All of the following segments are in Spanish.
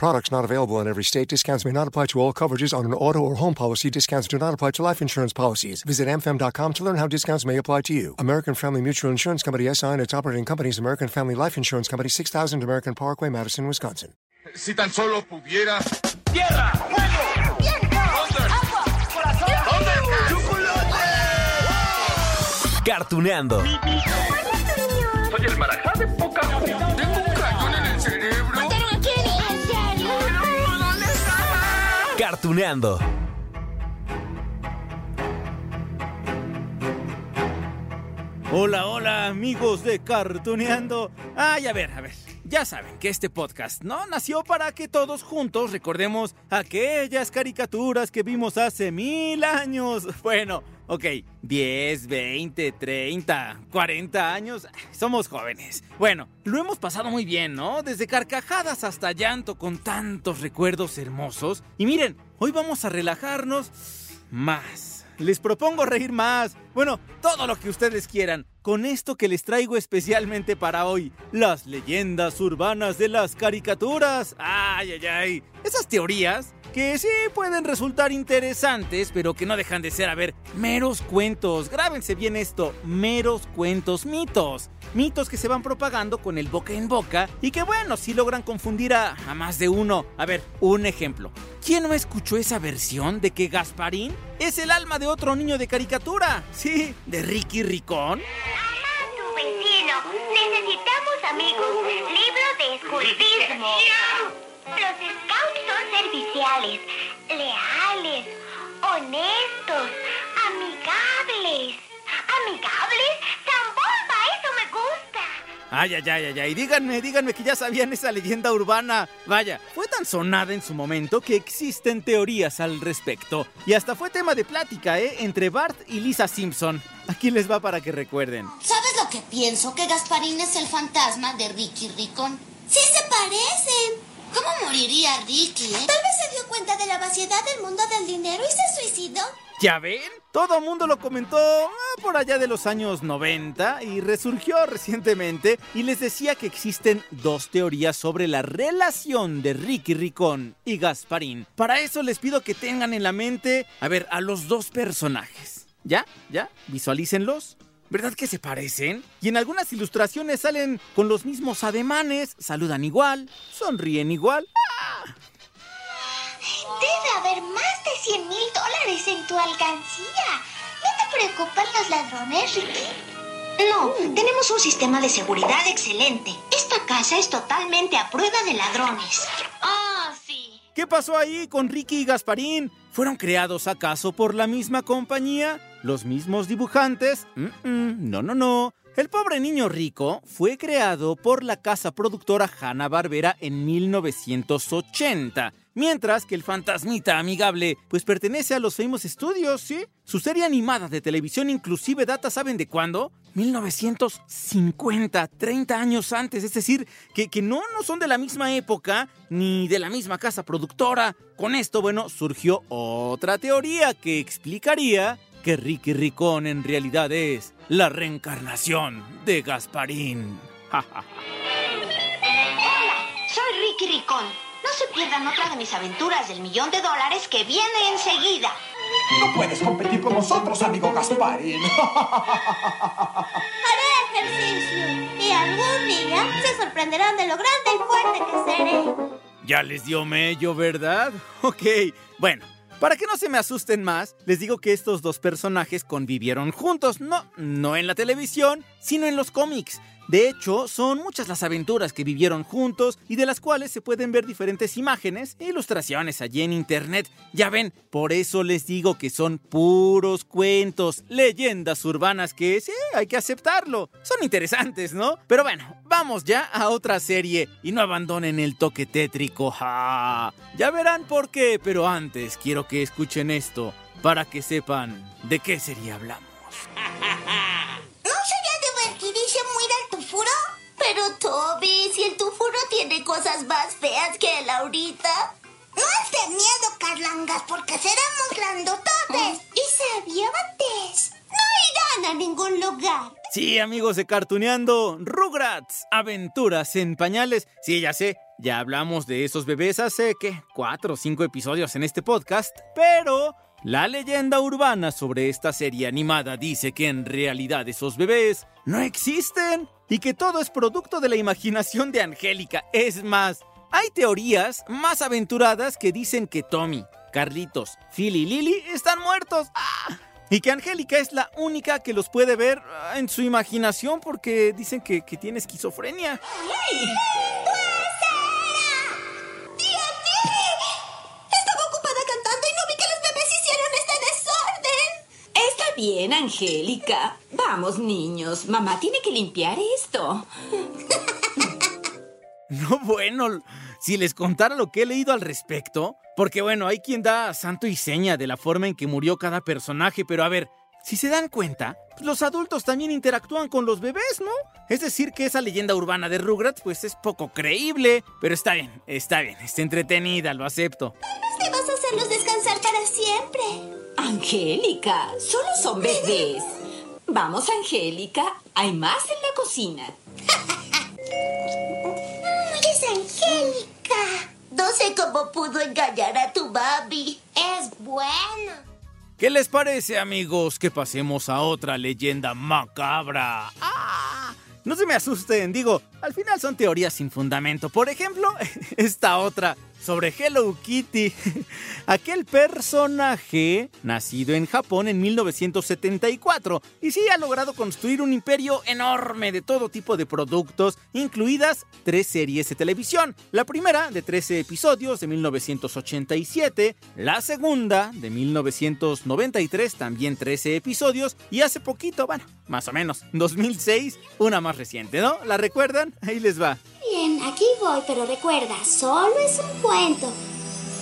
Products not available in every state. Discounts may not apply to all coverages on an auto or home policy. Discounts do not apply to life insurance policies. Visit mfm.com to learn how discounts may apply to you. American Family Mutual Insurance Company SI and its operating companies American Family Life Insurance Company 6000 American Parkway, Madison, Wisconsin. Si tan solo pudiera. ¡Tierra! ¡Fuego! ¡Viento! ¡Agua! ¡Corazón! ¡Chocolate! Cartuneando. Soy el marajá de poca Cartuneando. Hola, hola amigos de Cartuneando. Ay, a ver, a ver. Ya saben que este podcast no nació para que todos juntos recordemos aquellas caricaturas que vimos hace mil años. Bueno, ok, 10, 20, 30, 40 años. Somos jóvenes. Bueno, lo hemos pasado muy bien, ¿no? Desde carcajadas hasta llanto con tantos recuerdos hermosos. Y miren, hoy vamos a relajarnos más. Les propongo reír más. Bueno, todo lo que ustedes quieran. Con esto que les traigo especialmente para hoy. Las leyendas urbanas de las caricaturas. Ay, ay, ay. Esas teorías que sí pueden resultar interesantes, pero que no dejan de ser, a ver, meros cuentos. Grábense bien esto, meros cuentos, mitos. Mitos que se van propagando con el boca en boca y que bueno, sí logran confundir a, más de uno. A ver, un ejemplo. ¿Quién no escuchó esa versión de que Gasparín es el alma de otro niño de caricatura? Sí, de Ricky Ricón. Necesitamos amigos. Libro de escultismo. Los scouts son serviciales, leales, honestos, amigables. ¿Amigables? ¡Zambomba! ¡Eso me gusta! Ay, ay, ay, ay, ay. Díganme, díganme que ya sabían esa leyenda urbana. Vaya, fue tan sonada en su momento que existen teorías al respecto. Y hasta fue tema de plática, ¿eh? Entre Bart y Lisa Simpson. Aquí les va para que recuerden. ¿Sabes lo que pienso? Que Gasparín es el fantasma de Ricky Ricón. ¡Sí se parecen! ¿Cómo moriría Ricky, eh? Tal vez se dio cuenta de la vaciedad del mundo del dinero y se suicidó. ¿Ya ven? Todo mundo lo comentó ah, por allá de los años 90 y resurgió recientemente y les decía que existen dos teorías sobre la relación de Ricky Ricón y Gasparín. Para eso les pido que tengan en la mente, a ver, a los dos personajes. ¿Ya? ¿Ya? Visualícenlos. ¿Verdad que se parecen? Y en algunas ilustraciones salen con los mismos ademanes, saludan igual, sonríen igual. ¡Ah! Debe haber más de 100 mil dólares en tu alcancía. ¿No te preocupan los ladrones, Ricky? No, tenemos un sistema de seguridad excelente. Esta casa es totalmente a prueba de ladrones. Ah, sí. ¿Qué pasó ahí con Ricky y Gasparín? ¿Fueron creados acaso por la misma compañía? ¿Los mismos dibujantes? No, no, no. El pobre niño rico fue creado por la casa productora Hanna-Barbera en 1980, mientras que el fantasmita amigable pues pertenece a los Famous Studios, ¿sí? Su serie animada de televisión inclusive data, ¿saben de cuándo? 1950, 30 años antes, es decir, que, que no, no son de la misma época ni de la misma casa productora. Con esto, bueno, surgió otra teoría que explicaría que Ricky Ricón en realidad es la reencarnación de Gasparín. Hola, soy Ricky Ricón. No se pierdan otra de mis aventuras del millón de dólares que viene enseguida. No puedes competir con nosotros, amigo Gasparín. Haré ejercicio y algún día se sorprenderán de lo grande y fuerte que seré. Ya les dio mello, ¿verdad? Ok, bueno. Para que no se me asusten más, les digo que estos dos personajes convivieron juntos, no, no en la televisión, sino en los cómics. De hecho, son muchas las aventuras que vivieron juntos y de las cuales se pueden ver diferentes imágenes e ilustraciones allí en internet. Ya ven, por eso les digo que son puros cuentos, leyendas urbanas que sí, hay que aceptarlo. Son interesantes, ¿no? Pero bueno, vamos ya a otra serie y no abandonen el toque tétrico. ¡Ja! Ya verán por qué, pero antes quiero que escuchen esto para que sepan de qué serie hablamos. ¿No sería divertidísimo ir al Tufuro? Pero Toby, si el tufuro tiene cosas más feas que Laurita. No has de miedo, Carlangas, porque seremos grandototes y sabiotes. No irán a ningún lugar. Sí, amigos de Cartuneando, Rugrats, aventuras en pañales. Sí, ya sé, ya hablamos de esos bebés hace, ¿qué? Cuatro o cinco episodios en este podcast, pero la leyenda urbana sobre esta serie animada dice que en realidad esos bebés no existen y que todo es producto de la imaginación de Angélica. Es más, hay teorías más aventuradas que dicen que Tommy, Carlitos, Phil y Lily están muertos. Y que Angélica es la única que los puede ver ah, en su imaginación porque dicen que, que tiene esquizofrenia. ¡Tía bien, Angélica. Vamos, niños. Mamá tiene que limpiar esto. No, bueno, si les contara lo que he leído al respecto, porque bueno, hay quien da santo y seña de la forma en que murió cada personaje, pero a ver, si se dan cuenta, pues los adultos también interactúan con los bebés, ¿no? Es decir, que esa leyenda urbana de Rugrats pues es poco creíble, pero está bien, está bien, está entretenida, lo acepto. Te vas a hacerlos descansar para siempre. Angélica, solo son bebés. Vamos, Angélica. Hay más en la cocina. Es Angélica. No sé cómo pudo engañar a tu mami. Es buena. ¿Qué les parece, amigos, que pasemos a otra leyenda macabra? ¡Ah! No se me asusten, digo, al final son teorías sin fundamento. Por ejemplo, esta otra sobre Hello Kitty. Aquel personaje nacido en Japón en 1974 y sí ha logrado construir un imperio enorme de todo tipo de productos, incluidas tres series de televisión. La primera de 13 episodios de 1987, la segunda de 1993, también 13 episodios, y hace poquito, bueno, más o menos, 2006, una más reciente, ¿no? ¿La recuerdan? Ahí les va. Bien, aquí voy, pero recuerda, solo es un cuento.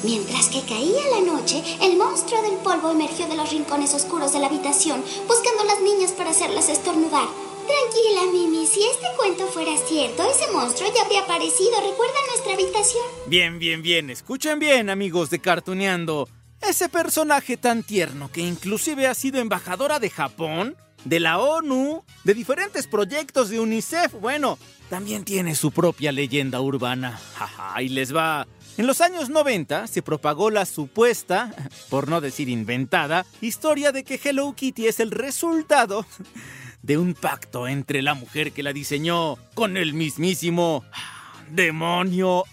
Mientras que caía la noche, el monstruo del polvo emergió de los rincones oscuros de la habitación, buscando a las niñas para hacerlas estornudar. Tranquila, Mimi, si este cuento fuera cierto, ese monstruo ya habría aparecido. ¿Recuerda nuestra habitación? Bien, bien, bien. Escuchen bien, amigos de Cartuneando. Ese personaje tan tierno que inclusive ha sido embajadora de Japón, de la ONU, de diferentes proyectos de UNICEF, bueno, también tiene su propia leyenda urbana. Ahí les va. En los años 90 se propagó la supuesta, por no decir inventada, historia de que Hello Kitty es el resultado de un pacto entre la mujer que la diseñó con el mismísimo demonio.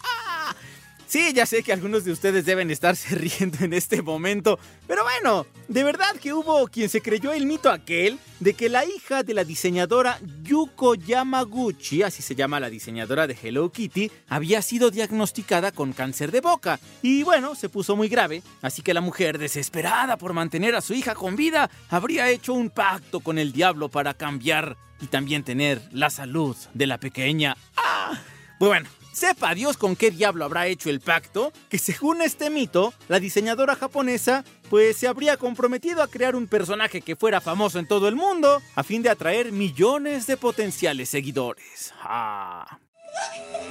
Sí, ya sé que algunos de ustedes deben estarse riendo en este momento, pero bueno, de verdad que hubo quien se creyó el mito aquel de que la hija de la diseñadora Yuko Yamaguchi, así se llama la diseñadora de Hello Kitty, había sido diagnosticada con cáncer de boca. Y bueno, se puso muy grave, así que la mujer, desesperada por mantener a su hija con vida, habría hecho un pacto con el diablo para cambiar y también tener la salud de la pequeña. ¡Ah! Bueno, Sepa Dios con qué diablo habrá hecho el pacto, que según este mito, la diseñadora japonesa pues se habría comprometido a crear un personaje que fuera famoso en todo el mundo, a fin de atraer millones de potenciales seguidores. Ah.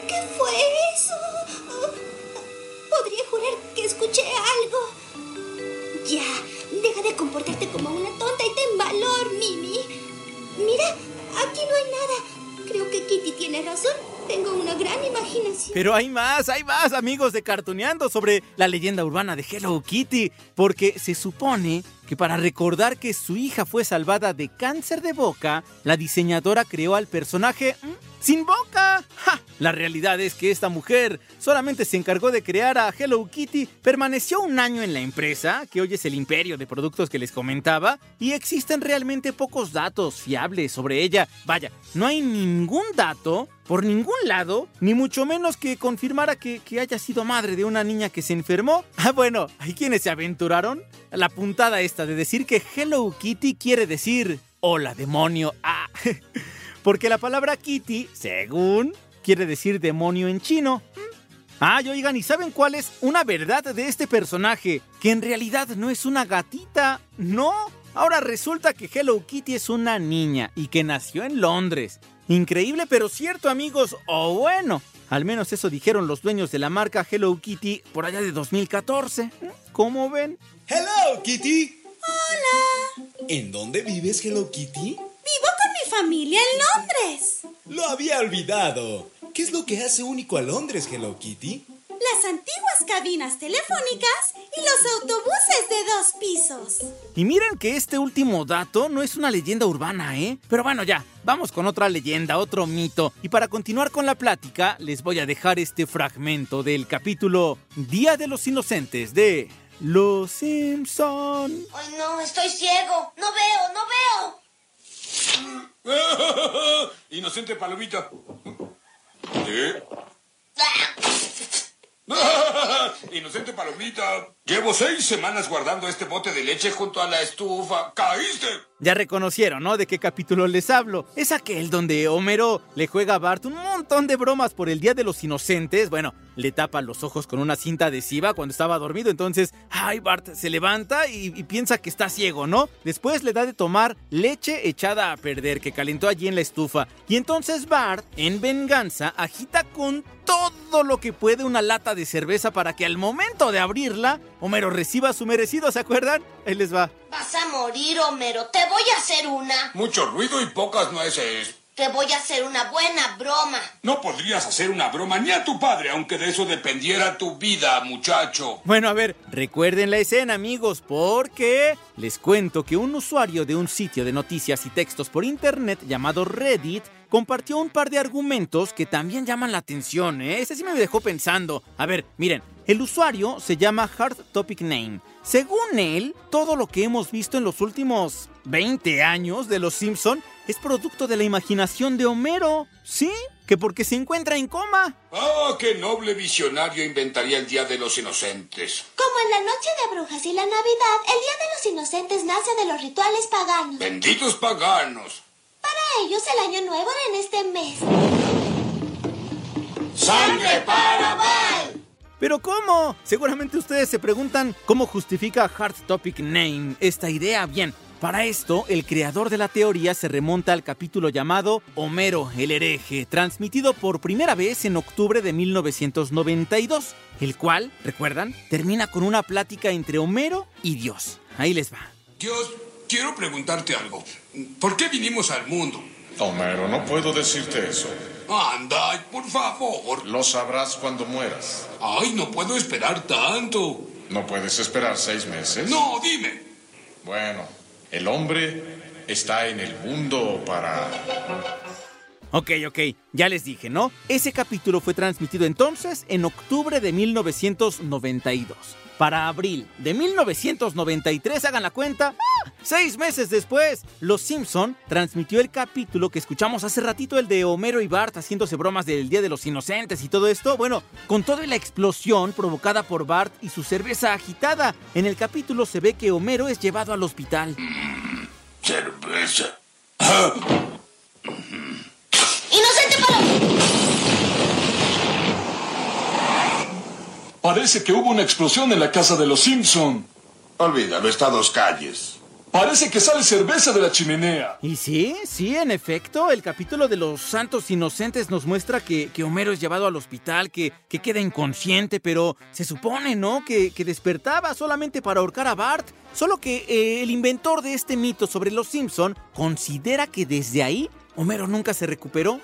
¿Qué fue eso? Podría jurar que escuché algo. Ya, deja de comportarte como una tonta y ten valor, Mimi. Mira, aquí no hay nada. Creo que Kitty tiene razón. Tengo una gran imaginación. Pero hay más, hay más amigos de Cartuneando sobre la leyenda urbana de Hello Kitty, porque se supone que para recordar que su hija fue salvada de cáncer de boca, la diseñadora creó al personaje sin boca. La realidad es que esta mujer solamente se encargó de crear a Hello Kitty, permaneció un año en la empresa, que hoy es el imperio de productos que les comentaba, y existen realmente pocos datos fiables sobre ella. Vaya, no hay ningún dato por ningún lado, ni mucho menos que confirmara que, que, haya sido madre de una niña que se enfermó. Ah, bueno, hay quienes se aventuraron la puntada de decir que Hello Kitty quiere decir hola demonio. Ah, porque la palabra Kitty, según, quiere decir demonio en chino. Ay, oigan, ¿y saben cuál es una verdad de este personaje? Que en realidad no es una gatita, no. Ahora resulta que Hello Kitty es una niña y que nació en Londres. Increíble pero cierto amigos, o bueno, al menos eso dijeron los dueños de la marca Hello Kitty por allá de 2014. ¿Cómo ven? Hello Kitty. Hola. ¿En dónde vives Hello Kitty? Vivo con mi familia en Londres. Lo había olvidado. ¿Qué es lo que hace único a Londres Hello Kitty? Las antiguas cabinas telefónicas y los autobuses de dos pisos. Y miren que este último dato no es una leyenda urbana, ¿eh? Pero bueno, ya, vamos con otra leyenda, otro mito. Y para continuar con la plática, les voy a dejar este fragmento del capítulo Día de los Inocentes de Los Simpson. Ay, no, estoy ciego. No veo, no veo. Inocente palomita. ¿Eh? Inocente palomita. Llevo seis semanas guardando este bote de leche junto a la estufa. ¡Caíste! Ya reconocieron, ¿no? ¿De qué capítulo les hablo? Es aquel donde Homero le juega a Bart un montón de bromas por el Día de los Inocentes. Bueno, le tapa los ojos con una cinta adhesiva cuando estaba dormido. Entonces, ay, Bart se levanta y, y piensa que está ciego, ¿no? Después le da de tomar leche echada a perder que calentó allí en la estufa. Y entonces Bart, en venganza, agita con todo lo que puede una lata de cerveza para que al momento de abrirla, Homero reciba su merecido, ¿se acuerdan? Ahí les va. Vas a morir, Homero. Te voy a hacer una. Mucho ruido y pocas nueces. Te voy a hacer una buena broma. No podrías hacer una broma ni a tu padre, aunque de eso dependiera tu vida, muchacho. Bueno, a ver, recuerden la escena, amigos, porque les cuento que un usuario de un sitio de noticias y textos por internet llamado Reddit compartió un par de argumentos que también llaman la atención, ¿eh? Ese sí me dejó pensando. A ver, miren, el usuario se llama Hard Topic Name. Según él, todo lo que hemos visto en los últimos 20 años de Los Simpson es producto de la imaginación de Homero. ¿Sí? Que porque se encuentra en coma. Ah, qué noble visionario inventaría el Día de los Inocentes. Como en la noche de brujas y la Navidad, el Día de los Inocentes nace de los rituales paganos. Benditos paganos. Ellos el año nuevo era en este mes. ¡Sangre para Val! ¿Pero cómo? Seguramente ustedes se preguntan cómo justifica Hard Topic Name esta idea. Bien, para esto, el creador de la teoría se remonta al capítulo llamado Homero el hereje, transmitido por primera vez en octubre de 1992, el cual, ¿recuerdan? Termina con una plática entre Homero y Dios. Ahí les va. Dios, quiero preguntarte algo. ¿Por qué vinimos al mundo? Homero, no puedo decirte eso. Anda, por favor. Lo sabrás cuando mueras. Ay, no puedo esperar tanto. ¿No puedes esperar seis meses? No, dime. Bueno, el hombre está en el mundo para... Ok, ok, ya les dije, ¿no? Ese capítulo fue transmitido entonces en octubre de 1992. Para abril de 1993, hagan la cuenta, ¡ah! seis meses después, Los Simpson transmitió el capítulo que escuchamos hace ratito, el de Homero y Bart haciéndose bromas del Día de los Inocentes y todo esto. Bueno, con toda la explosión provocada por Bart y su cerveza agitada, en el capítulo se ve que Homero es llevado al hospital. Cerveza. Parece que hubo una explosión en la casa de los Simpson. Olvídalo, está a dos calles. Parece que sale cerveza de la chimenea. Y sí, sí, en efecto, el capítulo de los santos inocentes nos muestra que, que Homero es llevado al hospital, que, que queda inconsciente, pero se supone, ¿no? Que, que despertaba solamente para ahorcar a Bart. Solo que eh, el inventor de este mito sobre los Simpson considera que desde ahí Homero nunca se recuperó.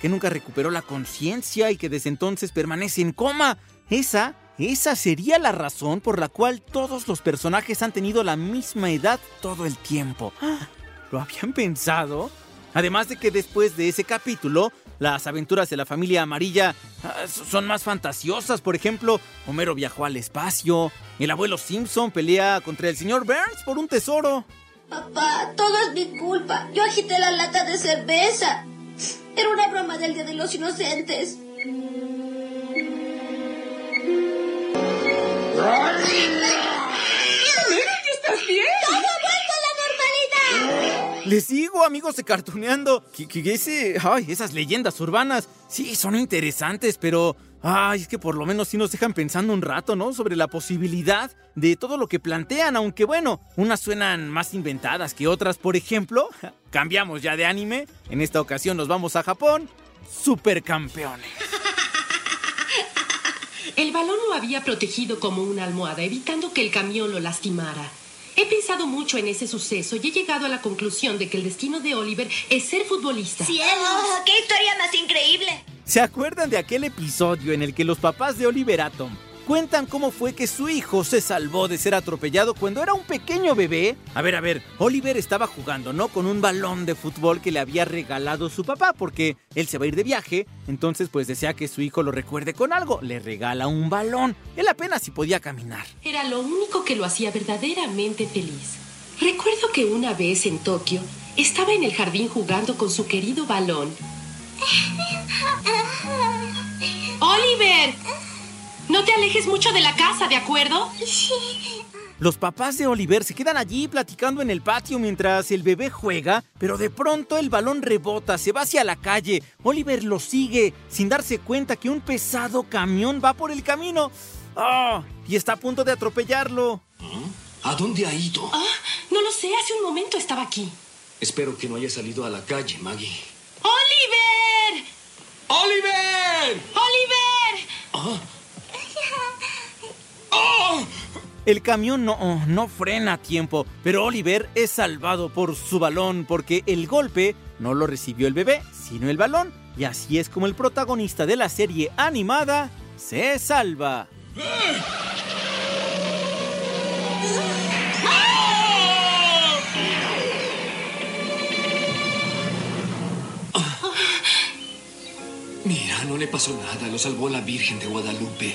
Que nunca recuperó la conciencia y que desde entonces permanece en coma. Esa, esa sería la razón por la cual todos los personajes han tenido la misma edad todo el tiempo. Ah, ¿Lo habían pensado? Además de que después de ese capítulo, las aventuras de la familia amarilla ah, son más fantasiosas. Por ejemplo, Homero viajó al espacio, el abuelo Simpson pelea contra el señor Burns por un tesoro. Papá, todo es mi culpa. Yo agité la lata de cerveza. Era una broma del Día de los Inocentes. ¿Estás bien? ¡Todo ha vuelto a la normalidad! Les digo, amigos de Cartuneando, que, que ese, ay, esas leyendas urbanas, sí, son interesantes, pero Ay, es que por lo menos sí nos dejan pensando un rato, ¿no? Sobre la posibilidad de todo lo que plantean, aunque bueno, unas suenan más inventadas que otras. Por ejemplo, cambiamos ya de anime. En esta ocasión nos vamos a Japón. Supercampeones. El balón lo había protegido como una almohada, evitando que el camión lo lastimara. He pensado mucho en ese suceso y he llegado a la conclusión de que el destino de Oliver es ser futbolista. ¡Cielos! ¡Qué historia más increíble! ¿Se acuerdan de aquel episodio en el que los papás de Oliver Atom cuentan cómo fue que su hijo se salvó de ser atropellado cuando era un pequeño bebé. A ver, a ver, Oliver estaba jugando, ¿no? Con un balón de fútbol que le había regalado su papá porque él se va a ir de viaje, entonces pues desea que su hijo lo recuerde con algo, le regala un balón. Él apenas si podía caminar. Era lo único que lo hacía verdaderamente feliz. Recuerdo que una vez en Tokio estaba en el jardín jugando con su querido balón. ¡Oliver! No te alejes mucho de la casa, ¿de acuerdo? Sí. Los papás de Oliver se quedan allí platicando en el patio mientras el bebé juega, pero de pronto el balón rebota, se va hacia la calle. Oliver lo sigue sin darse cuenta que un pesado camión va por el camino. ¡Ah! y está a punto de atropellarlo. ¿A dónde ha ido? Ah, no lo sé, hace un momento estaba aquí. Espero que no haya salido a la calle, Maggie. ¡Oliver! ¡Oliver! ¡Oliver! Ah. El camión no, no frena a tiempo, pero Oliver es salvado por su balón porque el golpe no lo recibió el bebé, sino el balón. Y así es como el protagonista de la serie animada se salva. Mira, no le pasó nada, lo salvó la Virgen de Guadalupe.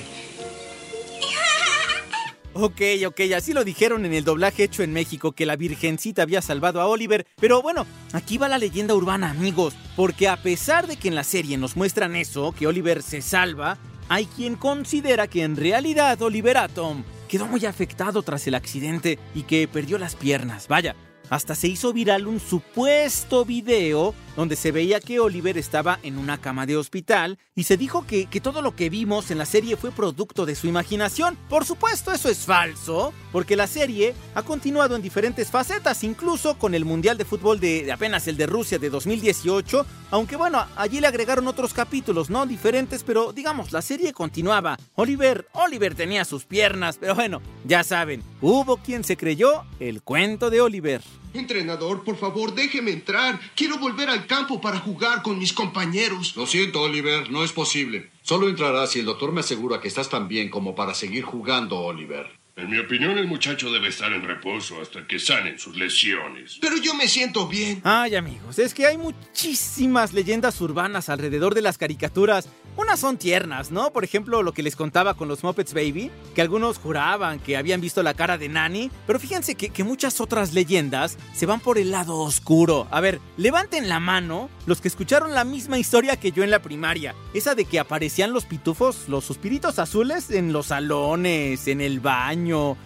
Ok, ok, así lo dijeron en el doblaje hecho en México, que la Virgencita había salvado a Oliver. Pero bueno, aquí va la leyenda urbana, amigos, porque a pesar de que en la serie nos muestran eso, que Oliver se salva, hay quien considera que en realidad Oliver Atom quedó muy afectado tras el accidente y que perdió las piernas. Vaya, hasta se hizo viral un supuesto video donde se veía que Oliver estaba en una cama de hospital y se dijo que, que, todo lo que vimos en la serie fue producto de su imaginación. Por supuesto, eso es falso, porque la serie ha continuado en diferentes facetas, incluso con el Mundial de Fútbol de, de apenas el de Rusia de 2018, aunque bueno, allí le agregaron otros capítulos, ¿no? Diferentes, pero digamos, la serie continuaba. Oliver, Oliver tenía sus piernas, pero bueno, ya saben, hubo quien se creyó el cuento de Oliver. Entrenador, por favor, déjeme entrar. Quiero volver al campo para jugar con mis compañeros. Lo siento, Oliver, no es posible. Solo entrarás si el doctor me asegura que estás tan bien como para seguir jugando, Oliver. En mi opinión, el muchacho debe estar en reposo hasta que sanen sus lesiones. Pero yo me siento bien. Ay, amigos, es que hay muchísimas leyendas urbanas alrededor de las caricaturas. Unas son tiernas, ¿no? Por ejemplo, lo que les contaba con los Muppets Baby, que algunos juraban que habían visto la cara de Nanny, pero fíjense que, que, muchas otras leyendas se van por el lado oscuro. A ver, levanten la mano los que escucharon la misma historia que yo en la primaria, esa de que aparecían los pitufos, los suspiritos azules en los salones, en el baño,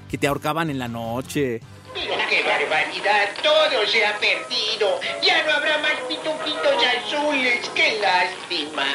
que te ahorcaban en la noche. Mira qué barbaridad, todo se ha perdido. Ya no habrá más pitufitos azules, qué lástima.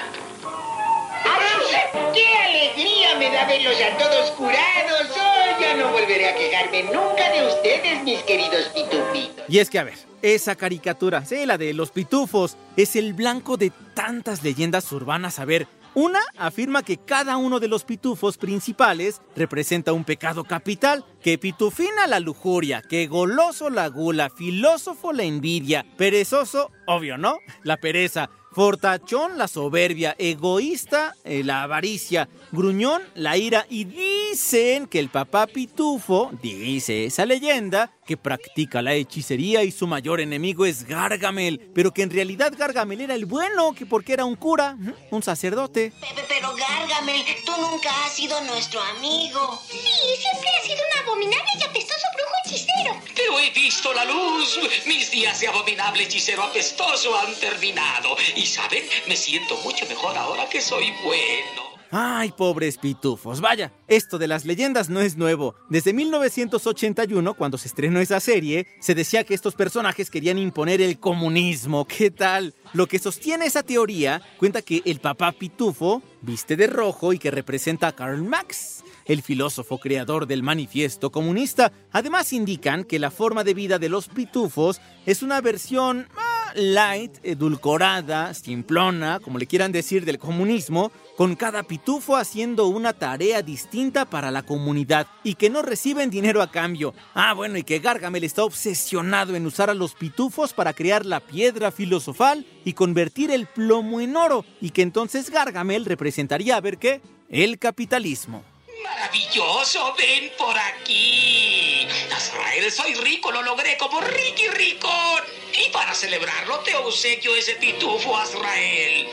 ¡Qué alegría me da verlos a todos curados! Oh, ya no volveré a quejarme nunca de ustedes, mis queridos pitufitos. Y es que, a ver, esa caricatura, sí, la de los pitufos, es el blanco de tantas leyendas urbanas. A ver, una afirma que cada uno de los pitufos principales representa un pecado capital, que pitufina la lujuria, que goloso la gula, filósofo la envidia, perezoso, obvio, ¿no? La pereza, fortachón la soberbia, egoísta eh, la avaricia, gruñón la ira y dicen que el papá pitufo, dice esa leyenda, que practica la hechicería y su mayor enemigo es Gargamel, pero que en realidad Gargamel era el bueno, que porque era un cura, un sacerdote. Pepe, pero Gargamel, tú nunca has sido nuestro amigo. Sí, siempre has sido un abominable y apestoso brujo hechicero. Pero he visto la luz. Mis días de abominable hechicero apestoso han terminado. Y saben, me siento mucho mejor ahora que soy bueno. Ay, pobres pitufos. Vaya, esto de las leyendas no es nuevo. Desde 1981, cuando se estrenó esa serie, se decía que estos personajes querían imponer el comunismo. ¿Qué tal? Lo que sostiene esa teoría cuenta que el papá pitufo viste de rojo y que representa a Karl Marx el filósofo creador del manifiesto comunista. Además indican que la forma de vida de los pitufos es una versión ah, light, edulcorada, simplona, como le quieran decir, del comunismo, con cada pitufo haciendo una tarea distinta para la comunidad y que no reciben dinero a cambio. Ah, bueno, y que Gargamel está obsesionado en usar a los pitufos para crear la piedra filosofal y convertir el plomo en oro, y que entonces Gargamel representaría, a ver qué, el capitalismo. ¡Maravilloso! ¡Ven por aquí! Azrael, soy rico, lo logré como Ricky Ricón. Y para celebrarlo te obsequio ese pitufo, Azrael.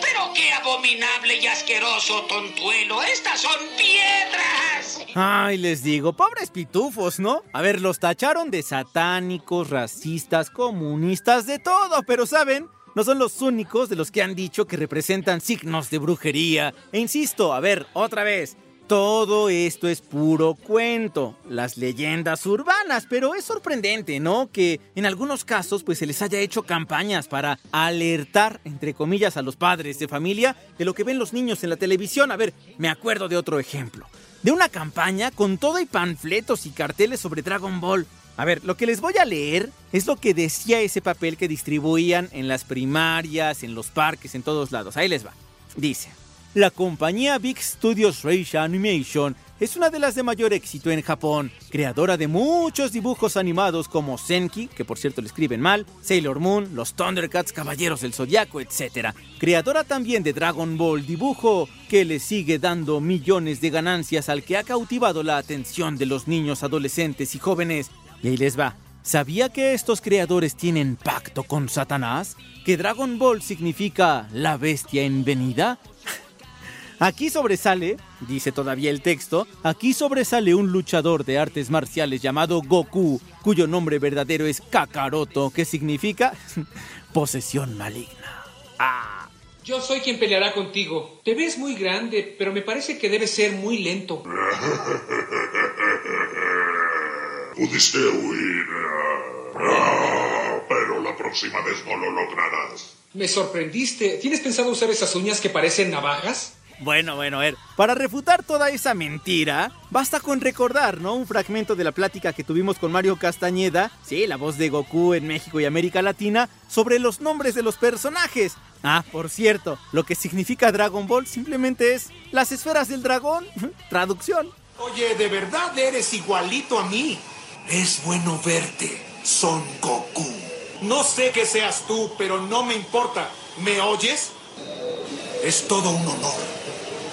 Pero qué abominable y asqueroso tontuelo. ¡Estas son piedras! Ay, les digo, pobres pitufos, ¿no? A ver, los tacharon de satánicos, racistas, comunistas, de todo, pero ¿saben? No son los únicos de los que han dicho que representan signos de brujería. E insisto, a ver, otra vez, todo esto es puro cuento, las leyendas urbanas, pero es sorprendente, ¿no? Que en algunos casos pues se les haya hecho campañas para alertar, entre comillas, a los padres de familia de lo que ven los niños en la televisión. A ver, me acuerdo de otro ejemplo, de una campaña con todo y panfletos y carteles sobre Dragon Ball. A ver, lo que les voy a leer es lo que decía ese papel que distribuían en las primarias, en los parques, en todos lados. Ahí les va. Dice, la compañía Big Studios Reisha Animation es una de las de mayor éxito en Japón, creadora de muchos dibujos animados como Senki, que por cierto le escriben mal, Sailor Moon, los Thundercats, Caballeros del Zodiaco, etc. Creadora también de Dragon Ball, dibujo que le sigue dando millones de ganancias al que ha cautivado la atención de los niños, adolescentes y jóvenes y ahí les va. ¿Sabía que estos creadores tienen pacto con Satanás? ¿Que Dragon Ball significa la bestia en venida? Aquí sobresale, dice todavía el texto, aquí sobresale un luchador de artes marciales llamado Goku, cuyo nombre verdadero es Kakaroto, que significa posesión maligna. Ah. Yo soy quien peleará contigo. Te ves muy grande, pero me parece que debes ser muy lento. Pudiste huir. Ah, pero la próxima vez no lo lograrás. Me sorprendiste. ¿Tienes pensado usar esas uñas que parecen navajas? Bueno, bueno, a ver, para refutar toda esa mentira, basta con recordar, ¿no? Un fragmento de la plática que tuvimos con Mario Castañeda, sí, la voz de Goku en México y América Latina, sobre los nombres de los personajes. Ah, por cierto, lo que significa Dragon Ball simplemente es las esferas del dragón. Traducción. Oye, ¿de verdad eres igualito a mí? Es bueno verte, Son Goku. No sé que seas tú, pero no me importa. ¿Me oyes? Es todo un honor.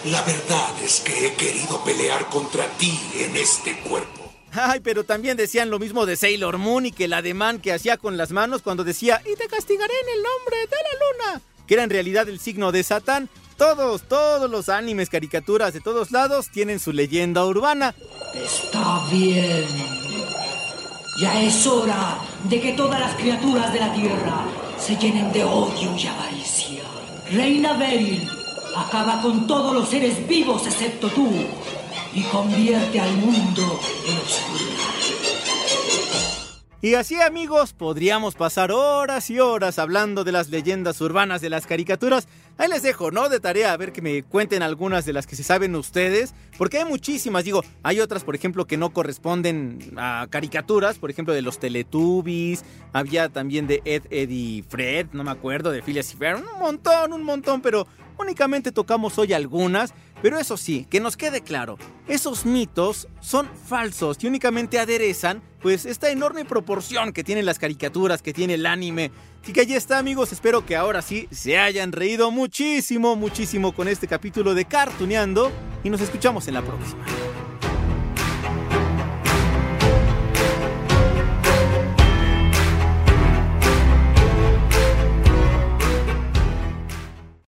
La verdad es que he querido pelear contra ti en este cuerpo. Ay, pero también decían lo mismo de Sailor Moon y que el ademán que hacía con las manos cuando decía, y te castigaré en el nombre de la luna, que era en realidad el signo de Satán. Todos, todos los animes, caricaturas de todos lados tienen su leyenda urbana. Está bien. Ya es hora de que todas las criaturas de la Tierra se llenen de odio y avaricia. Reina Beryl, acaba con todos los seres vivos excepto tú y convierte al mundo en oscuridad. Y así amigos, podríamos pasar horas y horas hablando de las leyendas urbanas de las caricaturas. Ahí les dejo, ¿no? De tarea, a ver que me cuenten algunas de las que se saben ustedes, porque hay muchísimas, digo, hay otras, por ejemplo, que no corresponden a caricaturas, por ejemplo, de los Teletubbies, había también de Ed, Eddie Fred, no me acuerdo, de Phileas y un montón, un montón, pero únicamente tocamos hoy algunas pero eso sí, que nos quede claro, esos mitos son falsos y únicamente aderezan pues esta enorme proporción que tienen las caricaturas, que tiene el anime. Así que allí está amigos, espero que ahora sí se hayan reído muchísimo, muchísimo con este capítulo de Cartuneando y nos escuchamos en la próxima.